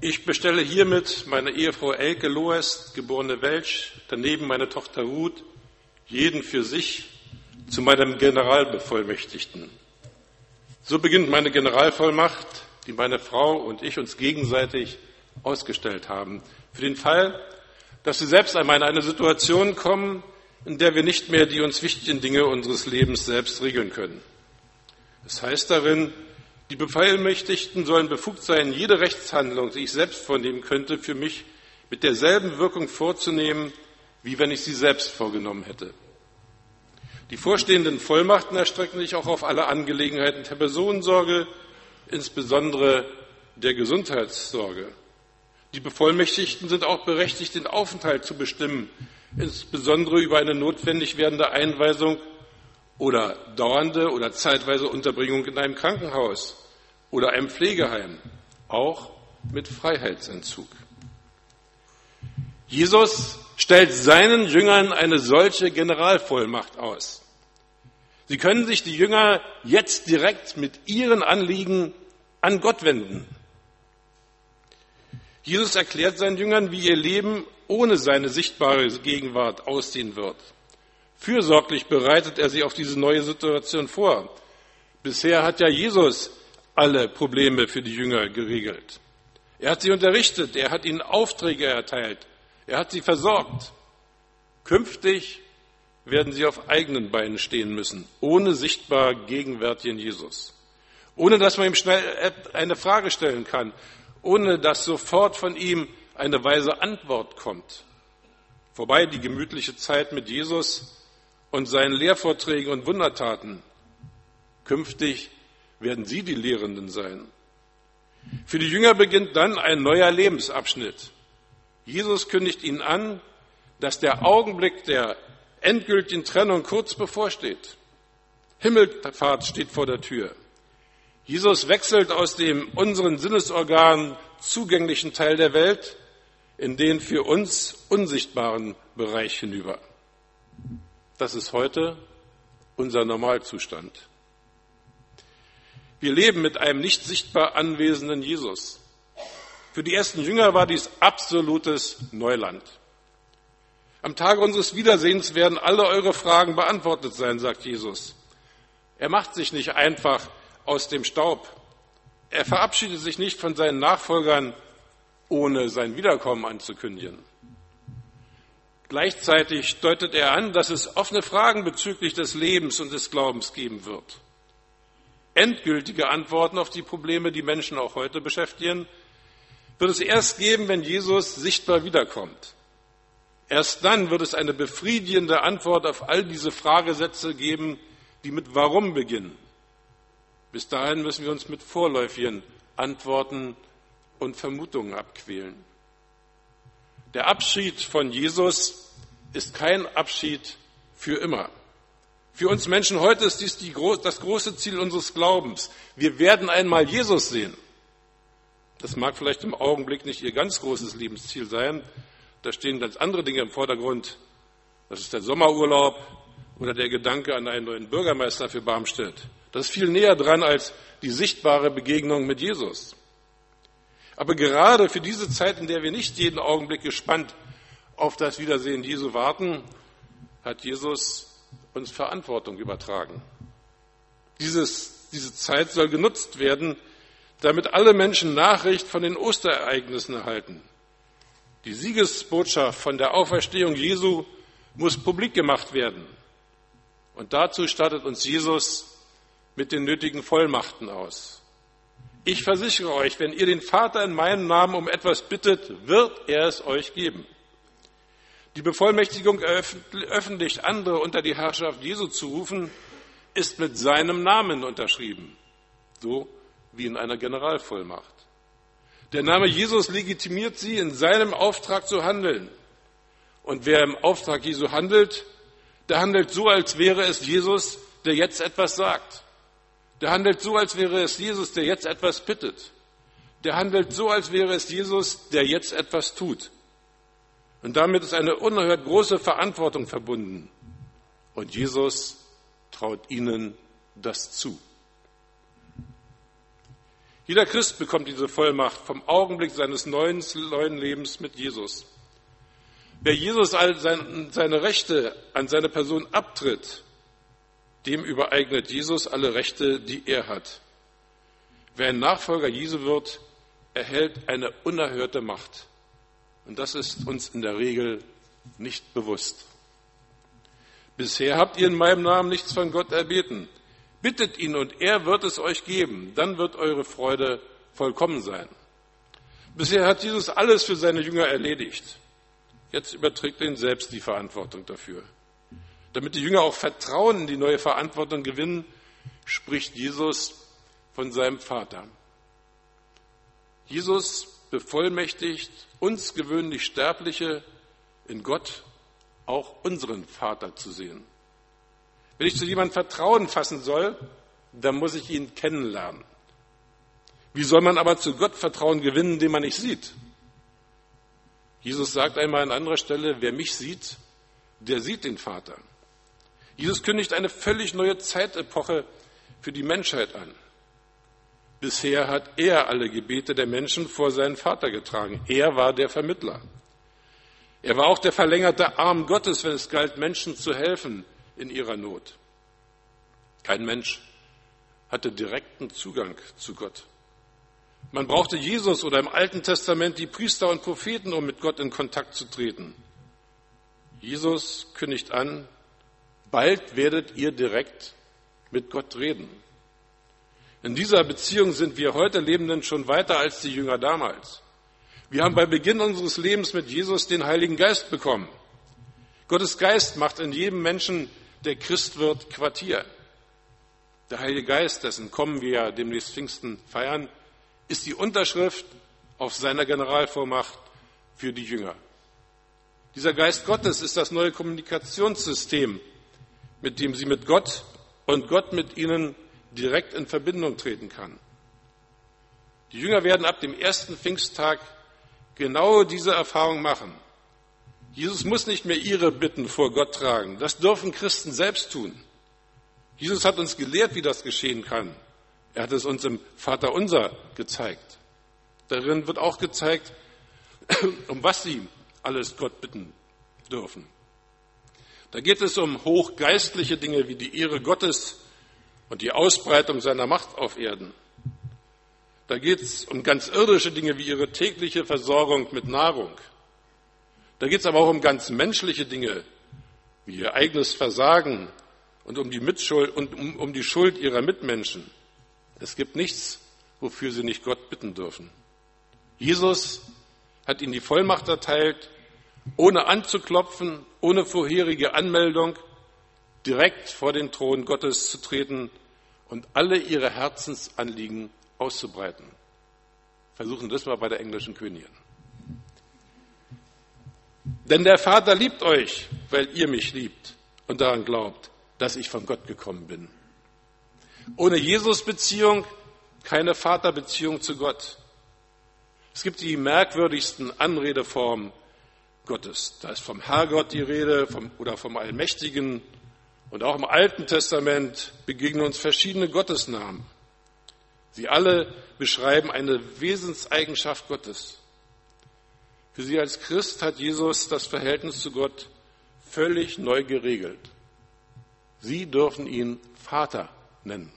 Ich bestelle hiermit meine Ehefrau Elke Loest, geborene Welsch, daneben meine Tochter Ruth, jeden für sich zu meinem Generalbevollmächtigten. So beginnt meine Generalvollmacht, die meine Frau und ich uns gegenseitig ausgestellt haben, für den Fall, dass wir selbst einmal in eine Situation kommen, in der wir nicht mehr die uns wichtigen Dinge unseres Lebens selbst regeln können. Es heißt darin, die Bevollmächtigten sollen befugt sein, jede Rechtshandlung, die ich selbst vornehmen könnte, für mich mit derselben Wirkung vorzunehmen, wie wenn ich sie selbst vorgenommen hätte. Die vorstehenden Vollmachten erstrecken sich auch auf alle Angelegenheiten der Personensorge, insbesondere der Gesundheitssorge. Die Bevollmächtigten sind auch berechtigt, den Aufenthalt zu bestimmen, insbesondere über eine notwendig werdende Einweisung oder dauernde oder zeitweise Unterbringung in einem Krankenhaus oder einem Pflegeheim, auch mit Freiheitsentzug. Jesus stellt seinen Jüngern eine solche Generalvollmacht aus. Sie können sich die Jünger jetzt direkt mit ihren Anliegen an Gott wenden. Jesus erklärt seinen Jüngern, wie ihr Leben ohne seine sichtbare Gegenwart aussehen wird. Fürsorglich bereitet er sie auf diese neue Situation vor. Bisher hat ja Jesus alle Probleme für die Jünger geregelt. Er hat sie unterrichtet, er hat ihnen Aufträge erteilt, er hat sie versorgt. Künftig werden sie auf eigenen Beinen stehen müssen, ohne sichtbar gegenwärtigen Jesus. Ohne dass man ihm schnell eine Frage stellen kann, ohne dass sofort von ihm eine weise Antwort kommt. Vorbei die gemütliche Zeit mit Jesus, und seinen Lehrvorträgen und Wundertaten. Künftig werden sie die Lehrenden sein. Für die Jünger beginnt dann ein neuer Lebensabschnitt. Jesus kündigt ihnen an, dass der Augenblick der endgültigen Trennung kurz bevorsteht. Himmelfahrt steht vor der Tür. Jesus wechselt aus dem unseren Sinnesorganen zugänglichen Teil der Welt in den für uns unsichtbaren Bereich hinüber. Das ist heute unser Normalzustand. Wir leben mit einem nicht sichtbar anwesenden Jesus. Für die ersten Jünger war dies absolutes Neuland. Am Tage unseres Wiedersehens werden alle eure Fragen beantwortet sein, sagt Jesus. Er macht sich nicht einfach aus dem Staub. Er verabschiedet sich nicht von seinen Nachfolgern, ohne sein Wiederkommen anzukündigen. Gleichzeitig deutet er an, dass es offene Fragen bezüglich des Lebens und des Glaubens geben wird. Endgültige Antworten auf die Probleme, die Menschen auch heute beschäftigen, wird es erst geben, wenn Jesus sichtbar wiederkommt. Erst dann wird es eine befriedigende Antwort auf all diese Fragesätze geben, die mit Warum beginnen. Bis dahin müssen wir uns mit vorläufigen Antworten und Vermutungen abquälen. Der Abschied von Jesus ist kein Abschied für immer. Für uns Menschen heute ist dies die, das große Ziel unseres Glaubens. Wir werden einmal Jesus sehen. Das mag vielleicht im Augenblick nicht Ihr ganz großes Lebensziel sein. Da stehen ganz andere Dinge im Vordergrund. Das ist der Sommerurlaub oder der Gedanke an einen neuen Bürgermeister für Barmstedt. Das ist viel näher dran als die sichtbare Begegnung mit Jesus. Aber gerade für diese Zeit, in der wir nicht jeden Augenblick gespannt auf das Wiedersehen Jesu warten, hat Jesus uns Verantwortung übertragen. Dieses, diese Zeit soll genutzt werden, damit alle Menschen Nachricht von den Osterereignissen erhalten. Die Siegesbotschaft von der Auferstehung Jesu muss publik gemacht werden. Und dazu stattet uns Jesus mit den nötigen Vollmachten aus. Ich versichere euch, wenn ihr den Vater in meinem Namen um etwas bittet, wird er es euch geben. Die Bevollmächtigung öffentlich andere unter die Herrschaft Jesu zu rufen, ist mit seinem Namen unterschrieben, so wie in einer Generalvollmacht. Der Name Jesus legitimiert sie, in seinem Auftrag zu handeln. Und wer im Auftrag Jesu handelt, der handelt so, als wäre es Jesus, der jetzt etwas sagt. Der handelt so, als wäre es Jesus, der jetzt etwas bittet. Der handelt so, als wäre es Jesus, der jetzt etwas tut. Und damit ist eine unerhört große Verantwortung verbunden. Und Jesus traut ihnen das zu. Jeder Christ bekommt diese Vollmacht vom Augenblick seines neuen, neuen Lebens mit Jesus. Wer Jesus seine Rechte an seine Person abtritt, dem übereignet Jesus alle Rechte, die er hat. Wer ein Nachfolger Jesu wird, erhält eine unerhörte Macht. Und das ist uns in der Regel nicht bewusst. Bisher habt ihr in meinem Namen nichts von Gott erbeten. Bittet ihn und er wird es euch geben. Dann wird eure Freude vollkommen sein. Bisher hat Jesus alles für seine Jünger erledigt. Jetzt überträgt er ihnen selbst die Verantwortung dafür. Damit die Jünger auch Vertrauen in die neue Verantwortung gewinnen, spricht Jesus von seinem Vater. Jesus bevollmächtigt uns gewöhnlich Sterbliche in Gott auch unseren Vater zu sehen. Wenn ich zu jemandem Vertrauen fassen soll, dann muss ich ihn kennenlernen. Wie soll man aber zu Gott Vertrauen gewinnen, den man nicht sieht? Jesus sagt einmal an anderer Stelle, wer mich sieht, der sieht den Vater. Jesus kündigt eine völlig neue Zeitepoche für die Menschheit an. Bisher hat er alle Gebete der Menschen vor seinen Vater getragen. Er war der Vermittler. Er war auch der verlängerte Arm Gottes, wenn es galt, Menschen zu helfen in ihrer Not. Kein Mensch hatte direkten Zugang zu Gott. Man brauchte Jesus oder im Alten Testament die Priester und Propheten, um mit Gott in Kontakt zu treten. Jesus kündigt an, bald werdet ihr direkt mit Gott reden. In dieser Beziehung sind wir heute Lebenden schon weiter als die Jünger damals. Wir haben bei Beginn unseres Lebens mit Jesus den Heiligen Geist bekommen. Gottes Geist macht in jedem Menschen, der Christ wird, Quartier. Der Heilige Geist, dessen kommen wir ja demnächst Pfingsten feiern, ist die Unterschrift auf seiner Generalvormacht für die Jünger. Dieser Geist Gottes ist das neue Kommunikationssystem, mit dem sie mit Gott und Gott mit ihnen direkt in Verbindung treten kann. Die Jünger werden ab dem ersten Pfingsttag genau diese Erfahrung machen. Jesus muss nicht mehr ihre Bitten vor Gott tragen. Das dürfen Christen selbst tun. Jesus hat uns gelehrt, wie das geschehen kann. Er hat es uns im Vater unser gezeigt. Darin wird auch gezeigt, um was sie alles Gott bitten dürfen. Da geht es um hochgeistliche Dinge wie die Ehre Gottes und die Ausbreitung seiner Macht auf Erden. Da geht es um ganz irdische Dinge wie ihre tägliche Versorgung mit Nahrung. Da geht es aber auch um ganz menschliche Dinge wie ihr eigenes Versagen und um die, Mitschuld, und um, um die Schuld ihrer Mitmenschen. Es gibt nichts, wofür sie nicht Gott bitten dürfen. Jesus hat ihnen die Vollmacht erteilt, ohne anzuklopfen, ohne vorherige Anmeldung, direkt vor den Thron Gottes zu treten und alle ihre Herzensanliegen auszubreiten. Versuchen das mal bei der englischen Königin. Denn der Vater liebt euch, weil ihr mich liebt und daran glaubt, dass ich von Gott gekommen bin. Ohne Jesus-Beziehung keine Vaterbeziehung zu Gott. Es gibt die merkwürdigsten Anredeformen Gottes. Da ist vom Herrgott die Rede vom, oder vom Allmächtigen. Und auch im Alten Testament begegnen uns verschiedene Gottesnamen. Sie alle beschreiben eine Wesenseigenschaft Gottes. Für sie als Christ hat Jesus das Verhältnis zu Gott völlig neu geregelt. Sie dürfen ihn Vater nennen.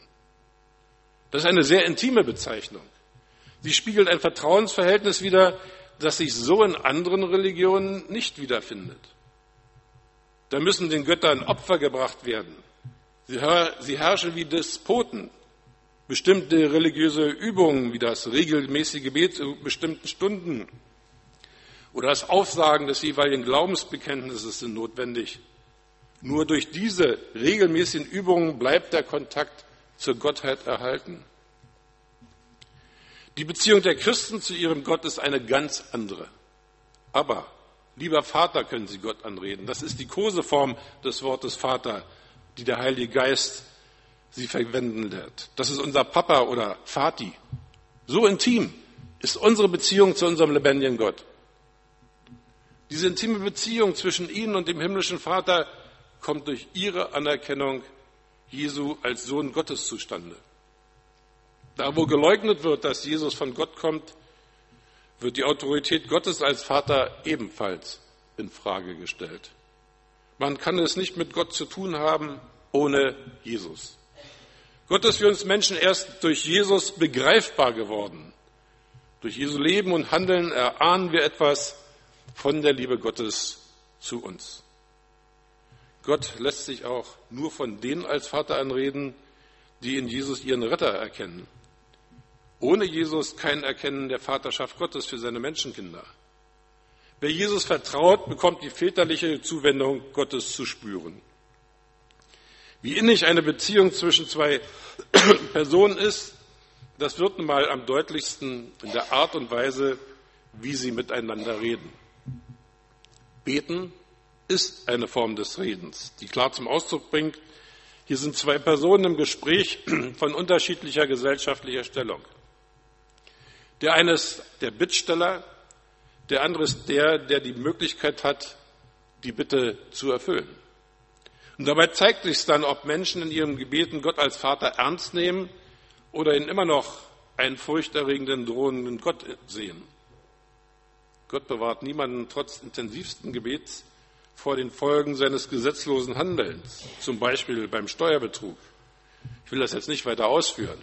Das ist eine sehr intime Bezeichnung. Sie spiegelt ein Vertrauensverhältnis wider, das sich so in anderen Religionen nicht wiederfindet. Da müssen den Göttern Opfer gebracht werden. Sie herrschen wie Despoten. Bestimmte religiöse Übungen wie das regelmäßige Gebet zu bestimmten Stunden oder das Aufsagen des jeweiligen Glaubensbekenntnisses sind notwendig. Nur durch diese regelmäßigen Übungen bleibt der Kontakt zur Gottheit erhalten. Die Beziehung der Christen zu ihrem Gott ist eine ganz andere. Aber, lieber Vater, können sie Gott anreden. Das ist die Koseform des Wortes Vater, die der Heilige Geist sie verwenden wird. Das ist unser Papa oder Vati. So intim ist unsere Beziehung zu unserem lebendigen Gott. Diese intime Beziehung zwischen Ihnen und dem himmlischen Vater kommt durch Ihre Anerkennung Jesu als Sohn Gottes zustande. Da, wo geleugnet wird, dass Jesus von Gott kommt, wird die Autorität Gottes als Vater ebenfalls in Frage gestellt. Man kann es nicht mit Gott zu tun haben ohne Jesus. Gott ist für uns Menschen erst durch Jesus begreifbar geworden. Durch Jesu Leben und Handeln erahnen wir etwas von der Liebe Gottes zu uns. Gott lässt sich auch nur von denen als Vater anreden, die in Jesus ihren Retter erkennen. Ohne Jesus kein Erkennen der Vaterschaft Gottes für seine Menschenkinder. Wer Jesus vertraut, bekommt die väterliche Zuwendung Gottes zu spüren. Wie innig eine Beziehung zwischen zwei Personen ist, das wird nun mal am deutlichsten in der Art und Weise, wie sie miteinander reden. Beten ist eine Form des Redens, die klar zum Ausdruck bringt, hier sind zwei Personen im Gespräch von unterschiedlicher gesellschaftlicher Stellung. Der eine ist der Bittsteller, der andere ist der, der die Möglichkeit hat, die Bitte zu erfüllen. Und dabei zeigt sich dann, ob Menschen in ihren Gebeten Gott als Vater ernst nehmen oder ihn immer noch einen furchterregenden, drohenden Gott sehen. Gott bewahrt niemanden trotz intensivsten Gebets vor den Folgen seines gesetzlosen Handelns, zum Beispiel beim Steuerbetrug. Ich will das jetzt nicht weiter ausführen.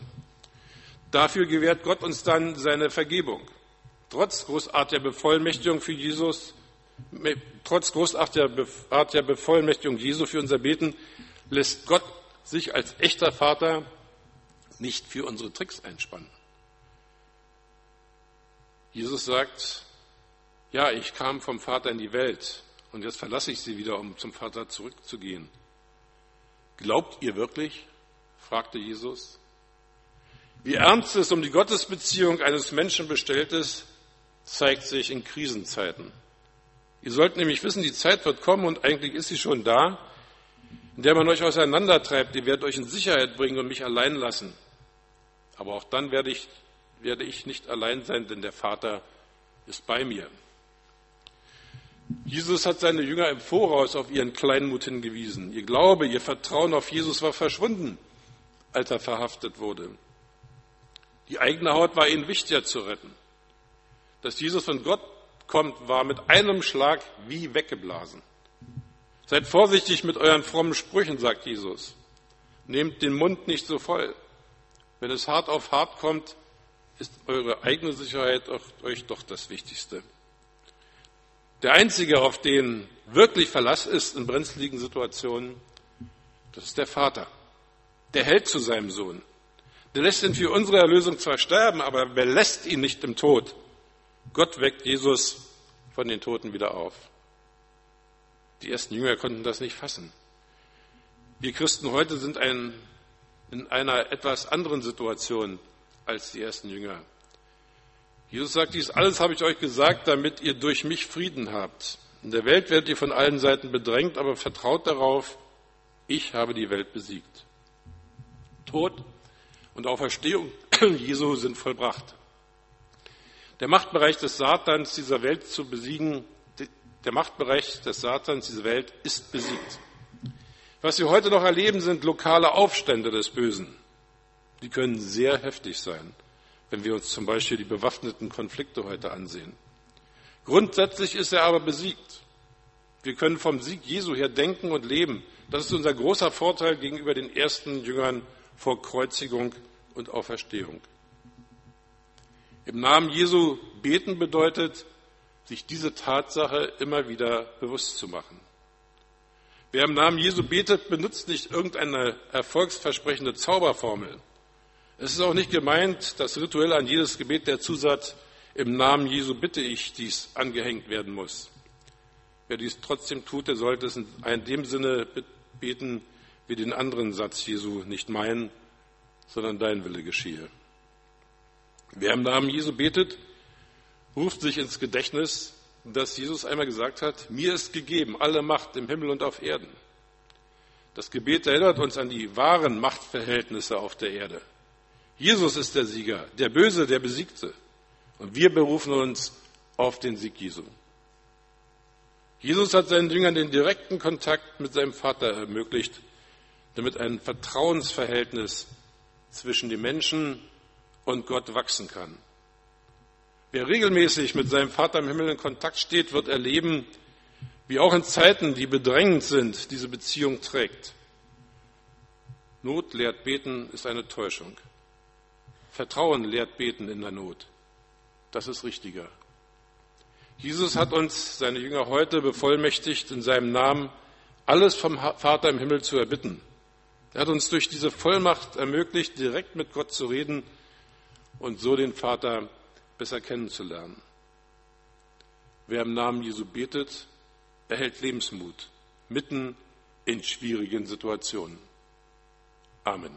Dafür gewährt Gott uns dann seine Vergebung. Trotz großartiger Bevollmächtigung für Jesus, trotz großartiger Bevollmächtigung Jesu für unser Beten, lässt Gott sich als echter Vater nicht für unsere Tricks einspannen. Jesus sagt, ja, ich kam vom Vater in die Welt und jetzt verlasse ich sie wieder, um zum Vater zurückzugehen. Glaubt ihr wirklich? fragte Jesus. Wie ernst es um die Gottesbeziehung eines Menschen bestellt ist, zeigt sich in Krisenzeiten. Ihr sollt nämlich wissen, die Zeit wird kommen und eigentlich ist sie schon da, in der man euch auseinandertreibt. Ihr werdet euch in Sicherheit bringen und mich allein lassen. Aber auch dann werde ich, werde ich nicht allein sein, denn der Vater ist bei mir. Jesus hat seine Jünger im Voraus auf ihren Kleinmut hingewiesen. Ihr Glaube, ihr Vertrauen auf Jesus war verschwunden, als er verhaftet wurde. Die eigene Haut war ihnen wichtiger zu retten. Dass Jesus von Gott kommt, war mit einem Schlag wie weggeblasen. Seid vorsichtig mit euren frommen Sprüchen, sagt Jesus. Nehmt den Mund nicht so voll. Wenn es hart auf hart kommt, ist eure eigene Sicherheit euch doch das Wichtigste. Der Einzige, auf den wirklich Verlass ist in brenzligen Situationen, das ist der Vater. Der hält zu seinem Sohn. Der lässt ihn für unsere Erlösung zwar sterben, aber belässt ihn nicht im Tod. Gott weckt Jesus von den Toten wieder auf. Die ersten Jünger konnten das nicht fassen. Wir Christen heute sind ein, in einer etwas anderen Situation als die ersten Jünger. Jesus sagt, dies alles habe ich euch gesagt, damit ihr durch mich Frieden habt. In der Welt werdet ihr von allen Seiten bedrängt, aber vertraut darauf, ich habe die Welt besiegt. Tod und Auferstehung Jesu sind vollbracht. Der Machtbereich des Satans dieser Welt zu besiegen, der Machtbereich des Satans dieser Welt ist besiegt. Was wir heute noch erleben, sind lokale Aufstände des Bösen. Die können sehr heftig sein wenn wir uns zum Beispiel die bewaffneten Konflikte heute ansehen. Grundsätzlich ist er aber besiegt. Wir können vom Sieg Jesu her denken und leben. Das ist unser großer Vorteil gegenüber den ersten Jüngern vor Kreuzigung und Auferstehung. Im Namen Jesu beten bedeutet, sich diese Tatsache immer wieder bewusst zu machen. Wer im Namen Jesu betet, benutzt nicht irgendeine erfolgsversprechende Zauberformel. Es ist auch nicht gemeint, dass rituell an jedes Gebet der Zusatz im Namen Jesu bitte ich dies angehängt werden muss. Wer dies trotzdem tut, der sollte es in dem Sinne beten, wie den anderen Satz Jesu nicht meinen, sondern dein Wille geschehe. Wer im Namen Jesu betet, ruft sich ins Gedächtnis, dass Jesus einmal gesagt hat, mir ist gegeben alle Macht im Himmel und auf Erden. Das Gebet erinnert uns an die wahren Machtverhältnisse auf der Erde. Jesus ist der Sieger, der Böse, der Besiegte. Und wir berufen uns auf den Sieg Jesu. Jesus hat seinen Jüngern den direkten Kontakt mit seinem Vater ermöglicht, damit ein Vertrauensverhältnis zwischen dem Menschen und Gott wachsen kann. Wer regelmäßig mit seinem Vater im Himmel in Kontakt steht, wird erleben, wie auch in Zeiten, die bedrängend sind, diese Beziehung trägt. Not lehrt beten ist eine Täuschung. Vertrauen lehrt beten in der Not. Das ist richtiger. Jesus hat uns, seine Jünger heute, bevollmächtigt, in seinem Namen alles vom Vater im Himmel zu erbitten. Er hat uns durch diese Vollmacht ermöglicht, direkt mit Gott zu reden und so den Vater besser kennenzulernen. Wer im Namen Jesu betet, erhält Lebensmut mitten in schwierigen Situationen. Amen.